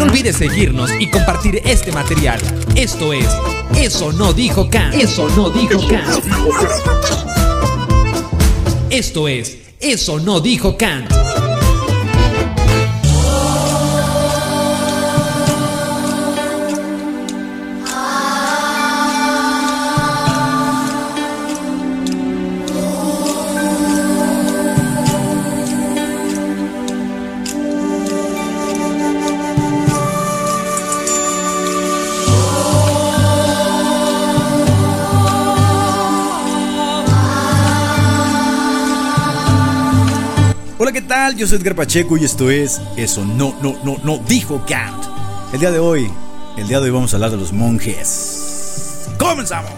No olvides seguirnos y compartir este material. Esto es Eso no dijo Kant. Eso no dijo Kant. Esto es Eso no dijo Kant. Yo soy Edgar Pacheco y esto es Eso no, no, no, no dijo Kant. El día de hoy, el día de hoy vamos a hablar de los monjes. ¡Comenzamos!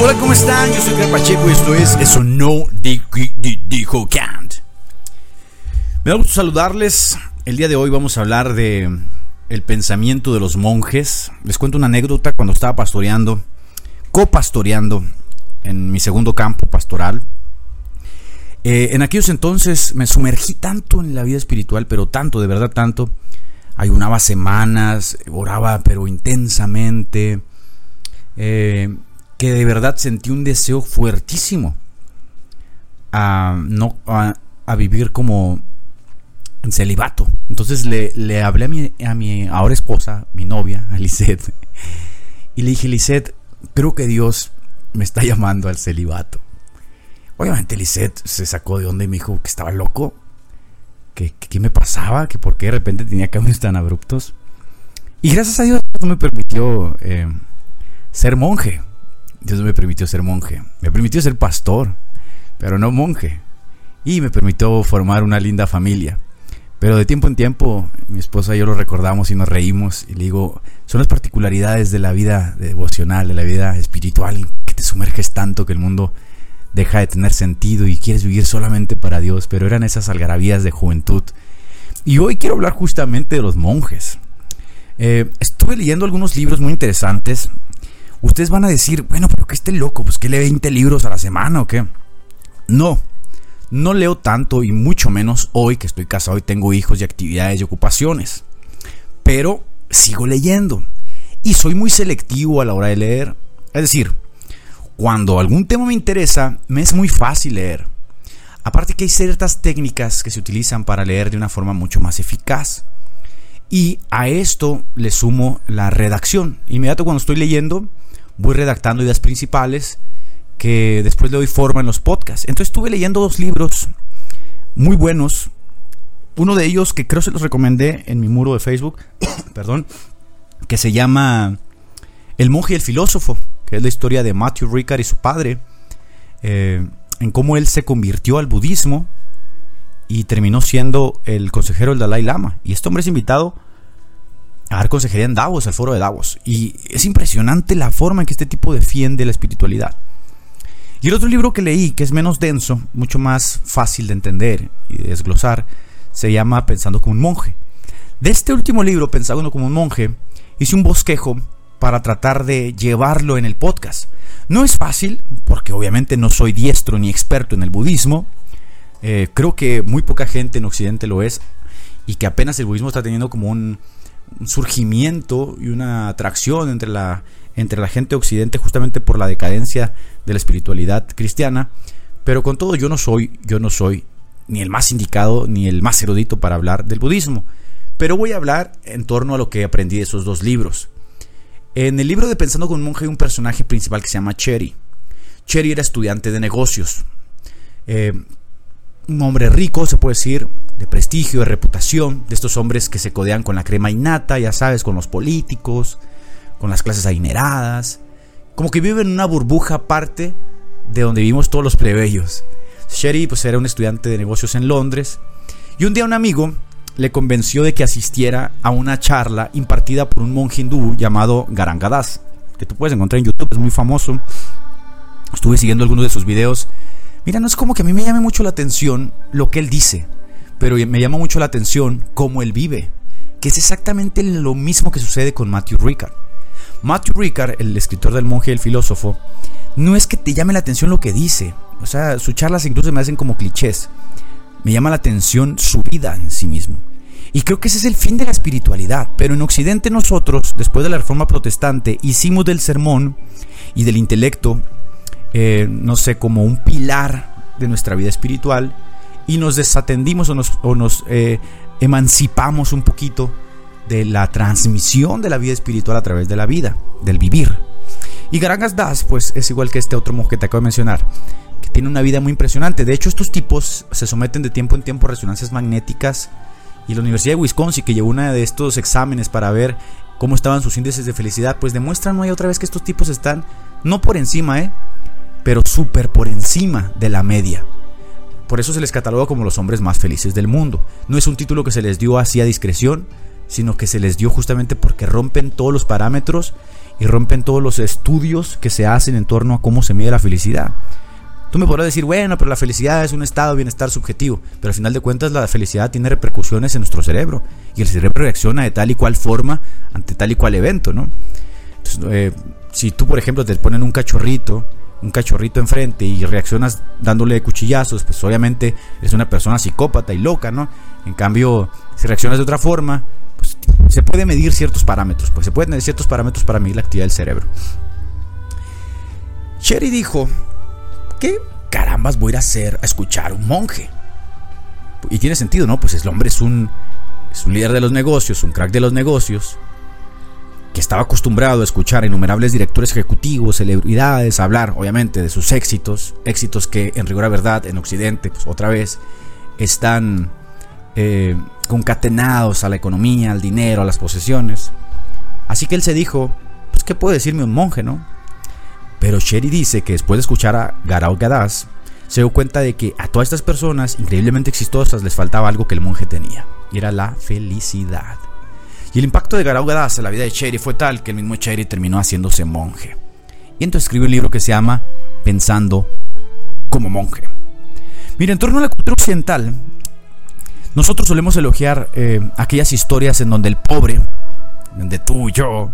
Hola, ¿cómo están? Yo soy Edgar Pacheco y esto es Eso no di- di- dijo Kant. Me da gusto saludarles. El día de hoy vamos a hablar de el pensamiento de los monjes. Les cuento una anécdota cuando estaba pastoreando, copastoreando en mi segundo campo pastoral. Eh, en aquellos entonces me sumergí tanto en la vida espiritual, pero tanto, de verdad tanto. Ayunaba semanas, oraba pero intensamente, eh, que de verdad sentí un deseo fuertísimo a, no, a, a vivir como celibato. Entonces le, le hablé a mi, a mi ahora esposa, mi novia, a Lisette, y le dije, Lisette, creo que Dios me está llamando al celibato. Obviamente Lisette se sacó de onda y me dijo que estaba loco, que, que qué me pasaba, que por qué de repente tenía cambios tan abruptos. Y gracias a Dios Dios me permitió eh, ser monje. Dios me permitió ser monje. Me permitió ser pastor, pero no monje. Y me permitió formar una linda familia. Pero de tiempo en tiempo, mi esposa y yo lo recordamos y nos reímos. Y le digo, son las particularidades de la vida devocional, de la vida espiritual, que te sumerges tanto que el mundo deja de tener sentido y quieres vivir solamente para Dios. Pero eran esas algarabías de juventud. Y hoy quiero hablar justamente de los monjes. Eh, estuve leyendo algunos libros muy interesantes. Ustedes van a decir, bueno, pero que esté loco, pues que lee 20 libros a la semana o qué. No, no leo tanto y mucho menos hoy que estoy casado y tengo hijos y actividades y ocupaciones. Pero sigo leyendo y soy muy selectivo a la hora de leer. Es decir, cuando algún tema me interesa, me es muy fácil leer. Aparte que hay ciertas técnicas que se utilizan para leer de una forma mucho más eficaz. Y a esto le sumo la redacción. Inmediato cuando estoy leyendo, voy redactando ideas principales que después le doy forma en los podcasts. Entonces estuve leyendo dos libros muy buenos. Uno de ellos que creo se los recomendé en mi muro de Facebook, perdón, que se llama El monje y el filósofo, que es la historia de Matthew Ricard y su padre, eh, en cómo él se convirtió al budismo y terminó siendo el consejero del Dalai Lama. Y este hombre es invitado a dar consejería en Davos, al foro de Davos. Y es impresionante la forma en que este tipo defiende la espiritualidad. Y el otro libro que leí, que es menos denso, mucho más fácil de entender y de desglosar, se llama Pensando como un monje. De este último libro, Pensando como un monje, hice un bosquejo para tratar de llevarlo en el podcast. No es fácil, porque obviamente no soy diestro ni experto en el budismo. Eh, creo que muy poca gente en Occidente lo es y que apenas el budismo está teniendo como un, surgimiento y una atracción entre la, entre la gente de Occidente justamente por la decadencia de la espiritualidad cristiana. Pero con todo yo no soy, yo no soy ni el más indicado ni el más erudito para hablar del budismo. Pero voy a hablar en torno a lo que aprendí de esos dos libros. En el libro de Pensando con un monje hay un personaje principal que se llama Cherry. Cherry era estudiante de negocios. Eh, un hombre rico, se puede decir, de prestigio, de reputación, de estos hombres que se codean con la crema innata, ya sabes, con los políticos, con las clases adineradas, como que viven en una burbuja aparte de donde vivimos todos los plebeyos. Sherry pues era un estudiante de negocios en Londres y un día un amigo le convenció de que asistiera a una charla impartida por un monje hindú llamado Garangadas, que tú puedes encontrar en YouTube, es muy famoso. Estuve siguiendo algunos de sus videos. Mira, no es como que a mí me llame mucho la atención lo que él dice, pero me llama mucho la atención cómo él vive, que es exactamente lo mismo que sucede con Matthew Ricard. Matthew Ricard, el escritor del monje y el filósofo, no es que te llame la atención lo que dice, o sea, sus charlas incluso me hacen como clichés. Me llama la atención su vida en sí mismo. Y creo que ese es el fin de la espiritualidad. Pero en Occidente nosotros, después de la Reforma Protestante, hicimos del sermón y del intelecto, eh, no sé, como un pilar de nuestra vida espiritual y nos desatendimos o nos, eh, emancipamos un poquito de la transmisión de la vida espiritual a través de la vida, del vivir. Y Garangas Das, pues es igual que este otro monje que te acabo de mencionar, que tiene una vida muy impresionante. De hecho, estos tipos se someten de tiempo en tiempo a resonancias magnéticas. Y la Universidad de Wisconsin, que llevó uno de estos exámenes para ver cómo estaban sus índices de felicidad, pues demuestran no hay otra vez que estos tipos están no por encima, ¿eh? pero súper por encima de la media. Por eso se les cataloga como los hombres más felices del mundo. No es un título que se les dio así a discreción, sino que se les dio justamente porque rompen todos los parámetros y rompen todos los estudios que se hacen en torno a cómo se mide la felicidad. Tú me podrás decir, bueno, pero la felicidad es un estado de bienestar subjetivo, pero al final de cuentas la felicidad tiene repercusiones en nuestro cerebro y el cerebro reacciona de tal y cual forma ante tal y cual evento, ¿no? Eh, si tú, por ejemplo, te ponen un cachorrito, un cachorrito enfrente y reaccionas dándole cuchillazos, pues obviamente eres una persona psicópata y loca, ¿no? En cambio, si reaccionas de otra forma, se puede medir ciertos parámetros, pues se pueden medir ciertos parámetros para medir la actividad del cerebro. Sherry dijo, ¿qué carambas voy a ir a hacer a escuchar a un monje? Y tiene sentido, ¿no? Pues el hombre es un, es un líder de los negocios, un crack de los negocios, que estaba acostumbrado a escuchar a innumerables directores ejecutivos, celebridades, hablar obviamente de sus éxitos, éxitos que en rigor a verdad en Occidente, pues otra vez, están eh, concatenados a la economía, al dinero, a las posesiones. Así que él se dijo, pues qué puede decirme un monje, ¿no? Pero Sherry dice que después de escuchar a Garao Gadas, se dio cuenta de que a todas estas personas increíblemente exitosas les faltaba algo que el monje tenía, y era la felicidad. Y el impacto de Garau Gadas en la vida de Cherry fue tal que el mismo Cherry terminó haciéndose monje. Y entonces escribió un libro que se llama Pensando como monje. Mira, en torno a la cultura occidental, nosotros solemos elogiar eh, aquellas historias en donde el pobre, donde tú y yo,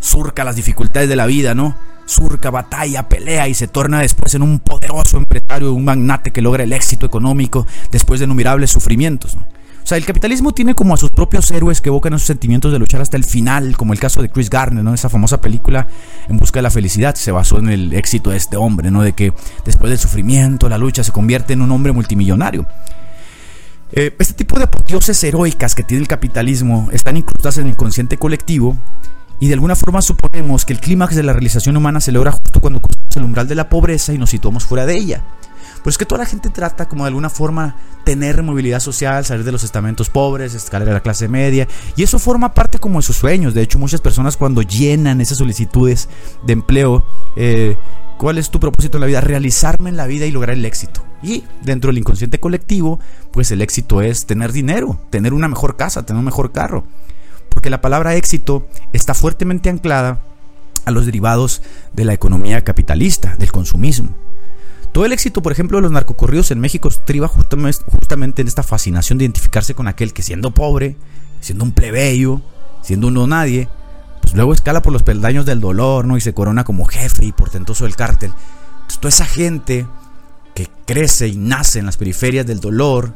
surca las dificultades de la vida, ¿no? Surca, batalla, pelea y se torna después en un poderoso empresario, un magnate que logra el éxito económico después de innumerables sufrimientos. ¿no? O sea, el capitalismo tiene como a sus propios héroes que evocan esos sentimientos de luchar hasta el final, como el caso de Chris Garner, ¿no? Esa famosa película En busca de la felicidad se basó en el éxito de este hombre, ¿no? De que después del sufrimiento, la lucha se convierte en un hombre multimillonario. Eh, este tipo de apoteoses heroicas que tiene el capitalismo están incrustadas en el inconsciente colectivo y de alguna forma suponemos que el clímax de la realización humana se logra justo cuando cruzamos el umbral de la pobreza y nos situamos fuera de ella. Pues que toda la gente trata como de alguna forma tener movilidad social, salir de los estamentos pobres, escalar a la clase media. Y eso forma parte como de sus sueños. De hecho, muchas personas cuando llenan esas solicitudes de empleo, eh, ¿cuál es tu propósito en la vida? Realizarme en la vida y lograr el éxito. Y dentro del inconsciente colectivo, pues el éxito es tener dinero, tener una mejor casa, tener un mejor carro. Porque la palabra éxito está fuertemente anclada a los derivados de la economía capitalista, del consumismo. Todo el éxito, por ejemplo, de los narcocorridos en México estriba justamente en esta fascinación de identificarse con aquel que siendo pobre, siendo un plebeyo, siendo un no nadie, pues luego escala por los peldaños del dolor, ¿no? Y se corona como jefe y portentoso del cártel. Toda esa gente que crece y nace en las periferias del dolor,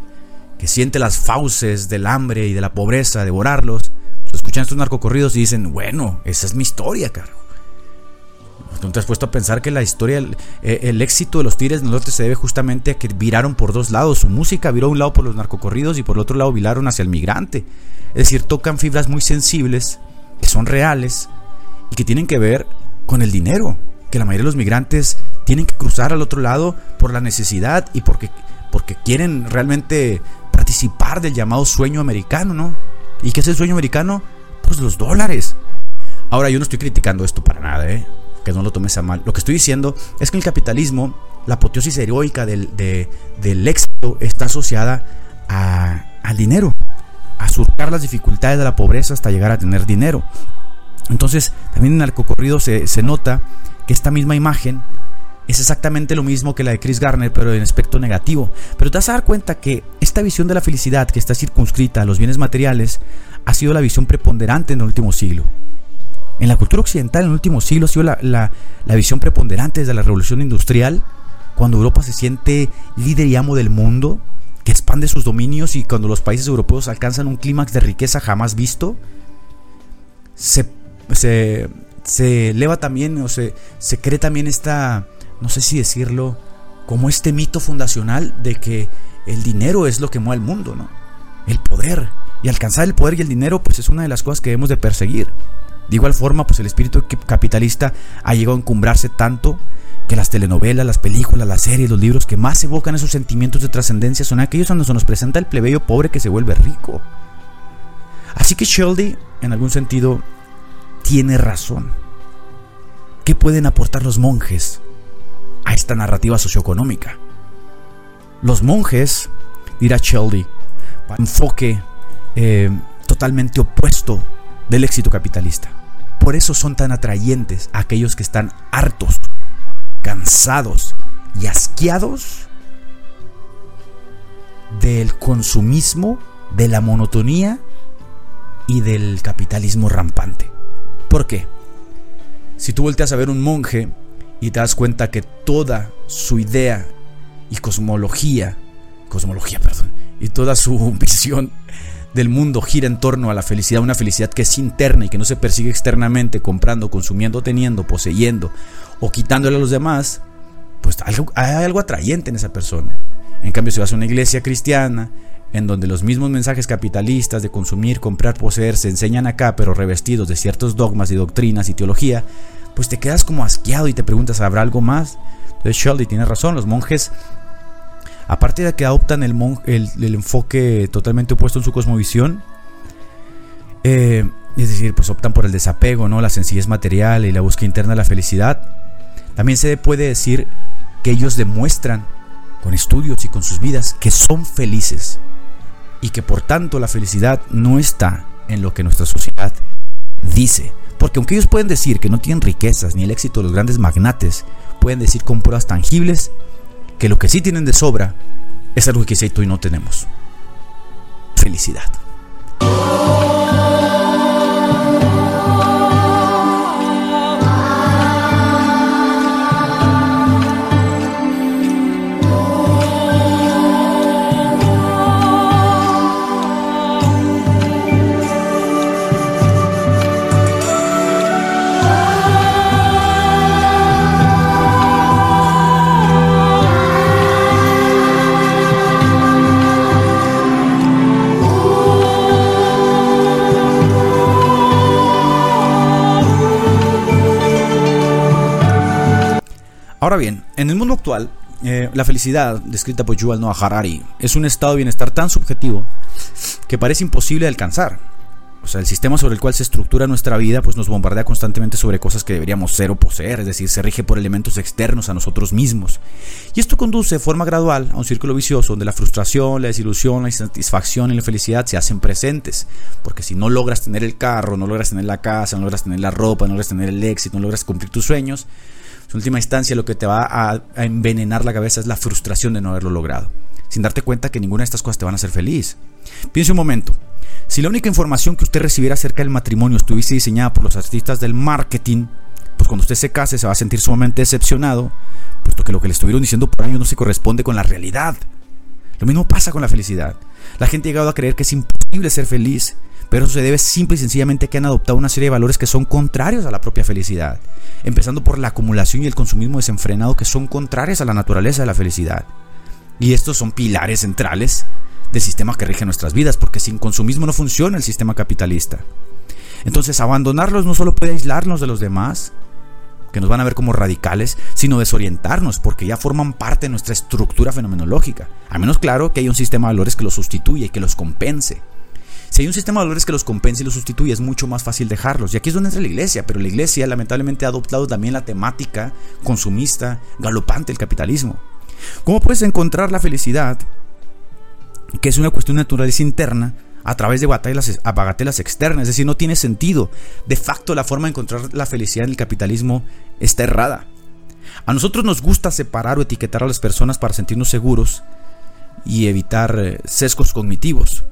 que siente las fauces del hambre y de la pobreza devorarlos, escuchan estos narcocorridos y dicen, bueno, esa es mi historia, caro. ¿No te has puesto a pensar que la historia, eh, el, éxito de los Tigres del Norte se debe justamente a que viraron por dos lados? Su música viró un lado por los narcocorridos y por el otro lado viraron hacia el migrante. Es decir, tocan fibras muy sensibles, que son reales y que tienen que ver con el dinero. Que la mayoría de los migrantes tienen que cruzar al otro lado por la necesidad y porque, porque quieren realmente participar del llamado sueño americano, ¿no? ¿Y qué es el sueño americano? Pues los dólares. Ahora, yo no estoy criticando esto para nada, ¿eh? que no lo tomes a mal. Lo que estoy diciendo es que el capitalismo, la apoteosis heroica del, del éxito está asociada al dinero, a surcar las dificultades de la pobreza hasta llegar a tener dinero. Entonces, también en narcocorrido se, se nota que esta misma imagen es exactamente lo mismo que la de Chris Garner, pero en aspecto negativo. Pero te vas a dar cuenta que esta visión de la felicidad que está circunscrita a los bienes materiales ha sido la visión preponderante en el último siglo. En la cultura occidental en el último siglo ha sido la, la visión preponderante desde la revolución industrial, cuando Europa se siente líder y amo del mundo, que expande sus dominios y cuando los países europeos alcanzan un clímax de riqueza jamás visto, se, se, eleva también o se, se cree también esta, no sé si decirlo, como este mito fundacional de que el dinero es lo que mueve el mundo, ¿no? El poder. Y alcanzar el poder y el dinero, pues es una de las cosas que debemos de perseguir. De igual forma, pues el espíritu capitalista ha llegado a encumbrarse tanto que las telenovelas, las películas, las series, los libros que más evocan esos sentimientos de trascendencia son aquellos donde se nos presenta el plebeyo pobre que se vuelve rico. Así que Sheldy, en algún sentido, tiene razón. ¿Qué pueden aportar los monjes a esta narrativa socioeconómica? Los monjes, dirá Sheldy, enfoque eh, totalmente opuesto del éxito capitalista. Por eso son tan atrayentes aquellos que están hartos cansados y asqueados del consumismo, de la monotonía y del capitalismo rampante. ¿Por qué? Si tú volteas a ver un monje y te das cuenta que toda su idea y cosmología, cosmología, perdón, y toda su visión del mundo gira en torno a la felicidad, una felicidad que es interna y que no se persigue externamente, comprando, consumiendo, teniendo, poseyendo o quitándole a los demás, pues hay algo atrayente en esa persona. En cambio, si vas a una iglesia cristiana, en donde los mismos mensajes capitalistas de consumir, comprar, poseer se enseñan acá, pero revestidos de ciertos dogmas y doctrinas y teología, pues te quedas como asqueado y te preguntas, ¿habrá algo más? Entonces Shelby tiene razón, los monjes Aparte de que adoptan el, el, enfoque totalmente opuesto en su cosmovisión, eh, es decir, pues optan por el desapego, ¿no? la sencillez material y la búsqueda interna de la felicidad, también se puede decir que ellos demuestran con estudios y con sus vidas que son felices y que por tanto la felicidad no está en lo que nuestra sociedad dice. Porque aunque ellos pueden decir que no tienen riquezas ni el éxito de los grandes magnates, pueden decir con pruebas tangibles que lo que sí tienen de sobra es algo que tú y no tenemos. Felicidad. En el mundo actual, eh, la felicidad, descrita por Yuval Noah Harari, es un estado de bienestar tan subjetivo que parece imposible de alcanzar. O sea, el sistema sobre el cual se estructura nuestra vida pues nos bombardea constantemente sobre cosas que deberíamos ser o poseer, es decir, se rige por elementos externos a nosotros mismos. Y esto conduce de forma gradual a un círculo vicioso donde la frustración, la desilusión, la insatisfacción y la felicidad se hacen presentes. Porque si no logras tener el carro, no logras tener la casa, no logras tener la ropa, no logras tener el éxito, no logras cumplir tus sueños, en última instancia lo que te va a, envenenar la cabeza es la frustración de no haberlo logrado, sin darte cuenta que ninguna de estas cosas te van a hacer feliz. Piense un momento, si la única información que usted recibiera acerca del matrimonio estuviese diseñada por los artistas del marketing, pues cuando usted se case se va a sentir sumamente decepcionado, puesto que lo que le estuvieron diciendo por años no se corresponde con la realidad. Lo mismo pasa con la felicidad. La gente ha llegado a creer que es imposible ser feliz pero se debe simple y sencillamente que han adoptado una serie de valores que son contrarios a la propia felicidad, empezando por la acumulación y el consumismo desenfrenado que son contrarios a la naturaleza de la felicidad. Y estos son pilares centrales del sistema que rige nuestras vidas, porque sin consumismo no funciona el sistema capitalista. Entonces, abandonarlos no solo puede aislarnos de los demás, que nos van a ver como radicales, sino desorientarnos, porque ya forman parte de nuestra estructura fenomenológica. A menos claro que hay un sistema de valores que los sustituye y que los compense. Si hay un sistema de valores que los compensa y los sustituye, es mucho más fácil dejarlos. Y aquí es donde entra la iglesia, pero la iglesia lamentablemente ha adoptado también la temática consumista, galopante del capitalismo. ¿Cómo puedes encontrar la felicidad, que es una cuestión de naturaleza interna, a través de bagatelas externas? Es decir, no tiene sentido. De facto, la forma de encontrar la felicidad en el capitalismo está errada. A nosotros nos gusta separar o etiquetar a las personas para sentirnos seguros y evitar eh, sesgos cognitivos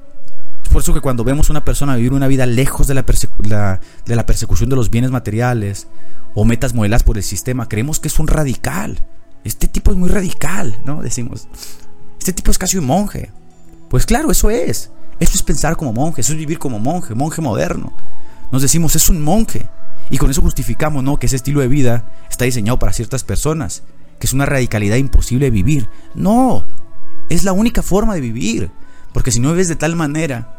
por eso que cuando vemos a una persona vivir una vida lejos de la, de la persecución de los bienes materiales o metas modeladas por el sistema, creemos que es un radical. Este tipo es muy radical, ¿no? Decimos, este tipo es casi un monje. Pues claro, eso es. Eso es pensar como monje, eso es vivir como monje, monje moderno. Nos decimos, es un monje. Y con eso justificamos, ¿no? Que ese estilo de vida está diseñado para ciertas personas, que es una radicalidad imposible de vivir. No, es la única forma de vivir. Porque si no vives de tal manera,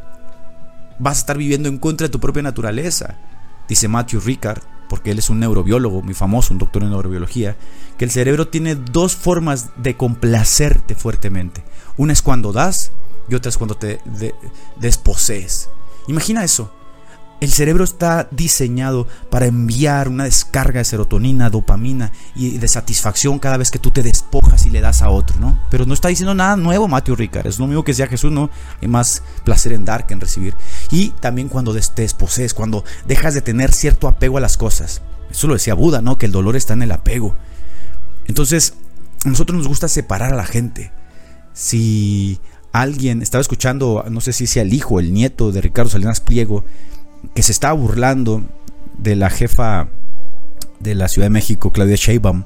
vas a estar viviendo en contra de tu propia naturaleza. Dice Matthew Ricard, porque él es un neurobiólogo muy famoso, un doctor en neurobiología, que el cerebro tiene dos formas de complacerte fuertemente. Una es cuando das y otra es cuando te desposees. Imagina eso. El cerebro está diseñado para enviar una descarga de serotonina, dopamina y de satisfacción cada vez que tú te despojas y le das a otro, ¿no? Pero no está diciendo nada nuevo Matthew Ricard, es lo mismo que decía Jesús, ¿no? Hay más placer en dar que en recibir. Y también cuando te desposees, cuando dejas de tener cierto apego a las cosas. Eso lo decía Buda, ¿no? Que el dolor está en el apego. Entonces, a nosotros nos gusta separar a la gente. Si alguien estaba escuchando, no sé si sea el hijo, el nieto de Ricardo Salinas Pliego, que se estaba burlando de la jefa de la Ciudad de México, Claudia Sheinbaum,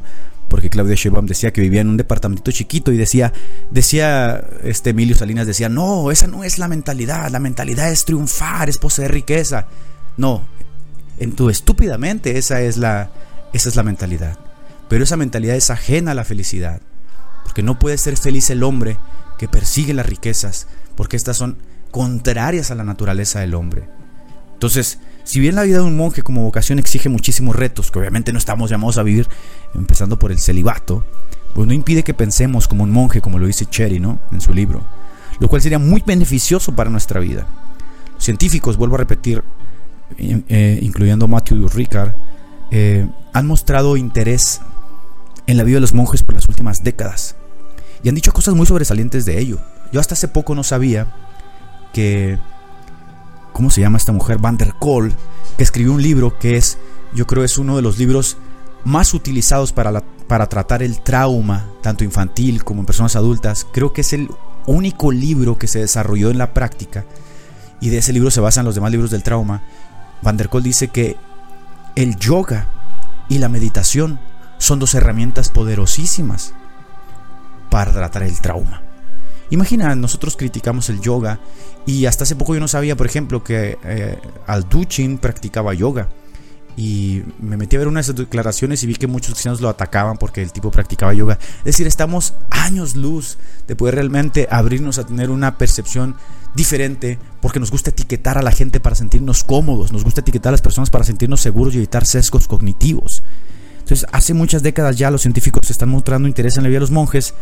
porque Claudia Sheinbaum decía que vivía en un departamento chiquito y decía, decía este Emilio Salinas decía, "No, esa no es la mentalidad, la mentalidad es triunfar, es poseer riqueza." No, en tu estúpidamente esa es la esa es la mentalidad. Pero esa mentalidad es ajena a la felicidad, porque no puede ser feliz el hombre que persigue las riquezas, porque estas son contrarias a la naturaleza del hombre. Entonces, si bien la vida de un monje como vocación exige muchísimos retos, que obviamente no estamos llamados a vivir, empezando por el celibato, pues no impide que pensemos como un monje, como lo dice Cherry, ¿no? En su libro, lo cual sería muy beneficioso para nuestra vida. Los científicos, vuelvo a repetir, eh, incluyendo Matthew Ricard, eh, han mostrado interés en la vida de los monjes por las últimas décadas y han dicho cosas muy sobresalientes de ello. Yo hasta hace poco no sabía que ¿cómo se llama esta mujer? Van der Kool, que escribió un libro que es, yo creo es uno de los libros más utilizados para, para tratar el trauma, tanto infantil como en personas adultas. Creo que es el único libro que se desarrolló en la práctica y de ese libro se basan los demás libros del trauma. Van der Kool dice que el yoga y la meditación son dos herramientas poderosísimas para tratar el trauma. Imagina, nosotros criticamos el yoga y hasta hace poco yo no sabía, por ejemplo, que eh, Alduchin practicaba yoga. Y me metí a ver unas declaraciones y vi que muchos cristianos lo atacaban porque el tipo practicaba yoga. Es decir, estamos años luz de poder realmente abrirnos a tener una percepción diferente porque nos gusta etiquetar a la gente para sentirnos cómodos, nos gusta etiquetar a las personas para sentirnos seguros y evitar sesgos cognitivos. Entonces, hace muchas décadas ya los científicos están mostrando interés en la vida de los monjes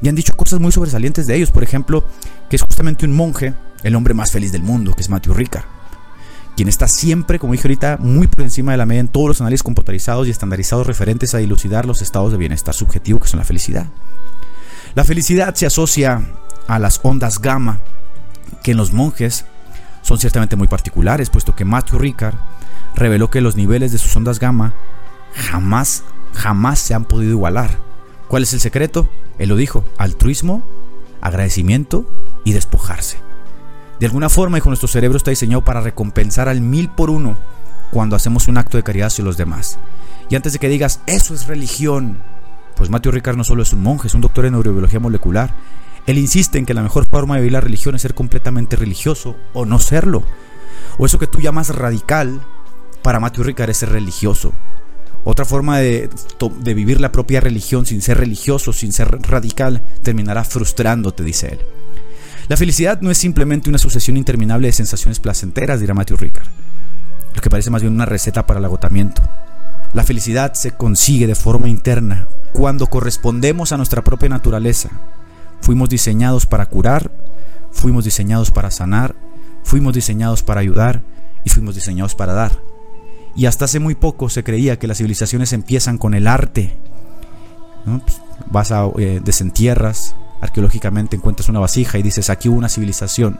y han dicho cosas muy sobresalientes de ellos. Por ejemplo, que es justamente un monje, el hombre más feliz del mundo, que es Matthew Ricard, quien está siempre, como dije ahorita, muy por encima de la media en todos los análisis computarizados y estandarizados referentes a dilucidar los estados de bienestar subjetivo que son la felicidad. La felicidad se asocia a las ondas gamma, que en los monjes son ciertamente muy particulares, puesto que Matthew Ricard reveló que los niveles de sus ondas gamma jamás, jamás se han podido igualar. ¿Cuál es el secreto? Él lo dijo, altruismo, agradecimiento y despojarse. De alguna forma, hijo, nuestro cerebro está diseñado para recompensar al mil por uno cuando hacemos un acto de caridad hacia los demás. Y antes de que digas, eso es religión, pues Mateo Ricard no solo es un monje, es un doctor en neurobiología molecular. Él insiste en que la mejor forma de vivir la religión es ser completamente religioso o no serlo. O eso que tú llamas radical, para Mateo Ricard es ser religioso. Otra forma de, vivir la propia religión sin ser religioso, sin ser radical, terminará frustrándote, dice él. La felicidad no es simplemente una sucesión interminable de sensaciones placenteras, dirá Matthew Ricard, lo que parece más bien una receta para el agotamiento. La felicidad se consigue de forma interna cuando correspondemos a nuestra propia naturaleza. Fuimos diseñados para curar, fuimos diseñados para sanar, fuimos diseñados para ayudar y fuimos diseñados para dar. Y hasta hace muy poco se creía que las civilizaciones empiezan con el arte. Pues, vas a eh, desentierras, arqueológicamente encuentras una vasija y dices, aquí hubo una civilización.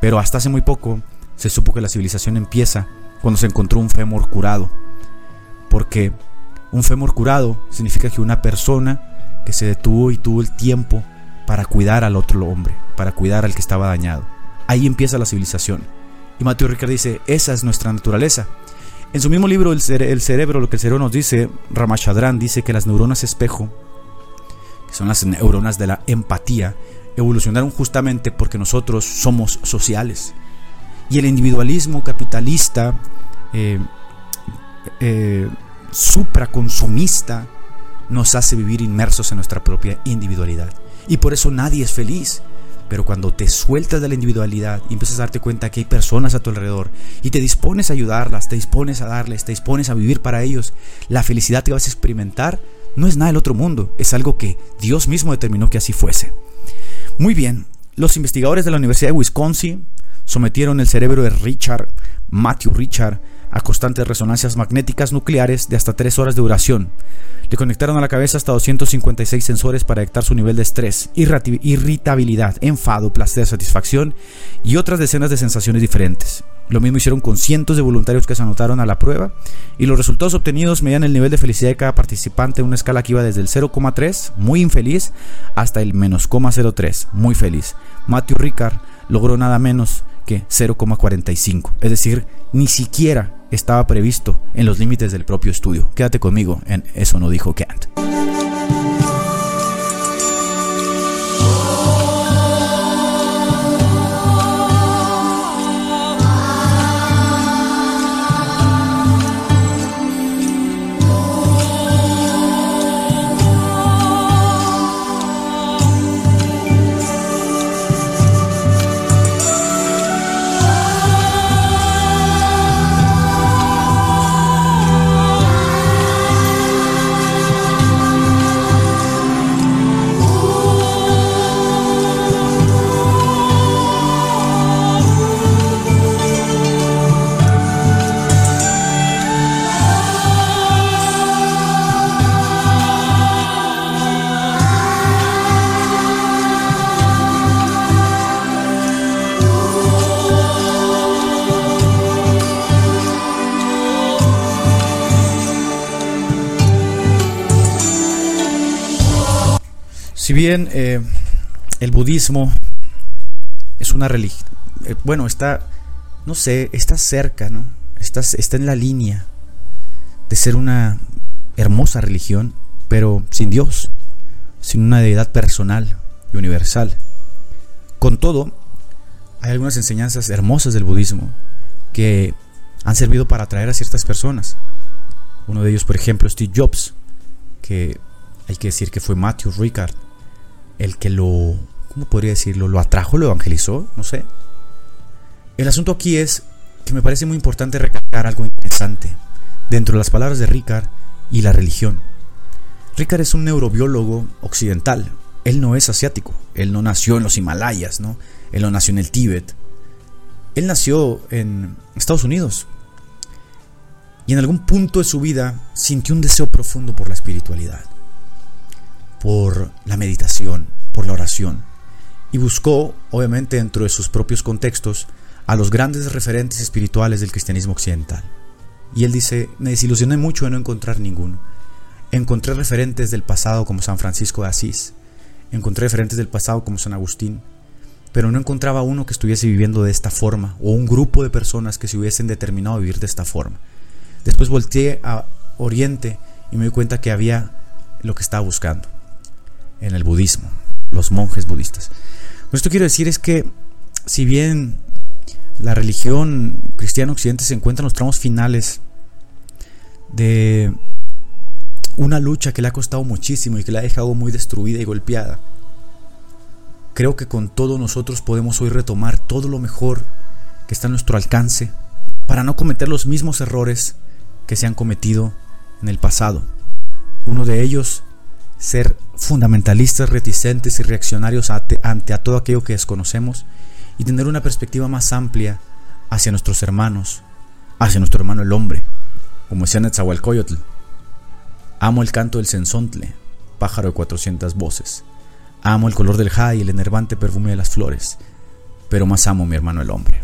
Pero hasta hace muy poco se supo que la civilización empieza cuando se encontró un fémur curado. Porque un fémur curado significa que una persona que se detuvo y tuvo el tiempo para cuidar al otro hombre, para cuidar al que estaba dañado. Ahí empieza la civilización. Y Matthew Ricard dice, esa es nuestra naturaleza. En su mismo libro, El, cerebro, lo que el cerebro nos dice, Ramachadran dice que las neuronas espejo, que son las neuronas de la empatía, evolucionaron justamente porque nosotros somos sociales. Y el individualismo capitalista, eh, eh, supraconsumista, nos hace vivir inmersos en nuestra propia individualidad. Y por eso nadie es feliz. Pero cuando te sueltas de la individualidad y empiezas a darte cuenta que hay personas a tu alrededor y te dispones a ayudarlas, te dispones a darles, te dispones a vivir para ellos, la felicidad que vas a experimentar no es nada del otro mundo, es algo que Dios mismo determinó que así fuese. Muy bien, los investigadores de la Universidad de Wisconsin sometieron el cerebro de Richard, Matthew Richard, a constantes resonancias magnéticas nucleares de hasta 3 horas de duración. Le conectaron a la cabeza hasta 256 sensores para detectar su nivel de estrés, irritabilidad, enfado, placer, satisfacción y otras decenas de sensaciones diferentes. Lo mismo hicieron con cientos de voluntarios que se anotaron a la prueba y los resultados obtenidos medían el nivel de felicidad de cada participante en una escala que iba desde el 0,3, muy infeliz, hasta el menos 0,03, muy feliz. Matthew Ricard logró nada menos que 0,45, es decir, ni siquiera estaba previsto en los límites del propio estudio. Quédate conmigo en Eso no dijo Kant. Si bien eh, el budismo es una religión, eh, bueno, está, no sé, está cerca, ¿no? Está, está en la línea de ser una hermosa religión, pero sin Dios, sin una deidad personal y universal. Con todo, hay algunas enseñanzas hermosas del budismo que han servido para atraer a ciertas personas. Uno de ellos, por ejemplo, Steve Jobs, que hay que decir que fue Matthew Ricard, el que lo, ¿cómo podría decirlo? Lo atrajo, lo evangelizó, no sé. El asunto aquí es que me parece muy importante recalcar algo interesante dentro de las palabras de Ricard y la religión. Ricard es un neurobiólogo occidental. Él no es asiático. Él no nació en los Himalayas, ¿no? Él no nació en el Tíbet. Él nació en Estados Unidos. Y en algún punto de su vida sintió un deseo profundo por la espiritualidad por la meditación, por la oración. Y buscó, obviamente dentro de sus propios contextos, a los grandes referentes espirituales del cristianismo occidental. Y él dice, me desilusioné mucho de no encontrar ninguno. Encontré referentes del pasado como San Francisco de Asís, encontré referentes del pasado como San Agustín, pero no encontraba uno que estuviese viviendo de esta forma, o un grupo de personas que se hubiesen determinado a vivir de esta forma. Después volteé a Oriente y me di cuenta que había lo que estaba buscando en el budismo, los monjes budistas. Lo que esto quiero decir es que si bien la religión cristiana occidente se encuentra en los tramos finales de una lucha que le ha costado muchísimo y que la ha dejado muy destruida y golpeada, creo que con todo nosotros podemos hoy retomar todo lo mejor que está a nuestro alcance para no cometer los mismos errores que se han cometido en el pasado. Uno de ellos ser fundamentalistas, reticentes y reaccionarios ante, a todo aquello que desconocemos y tener una perspectiva más amplia hacia nuestros hermanos, hacia nuestro hermano el hombre, como decía Netzahualcoyotl. Amo el canto del sensontle, pájaro de cuatrocientas voces. Amo el color del jai y el enervante perfume de las flores, pero más amo a mi hermano el hombre.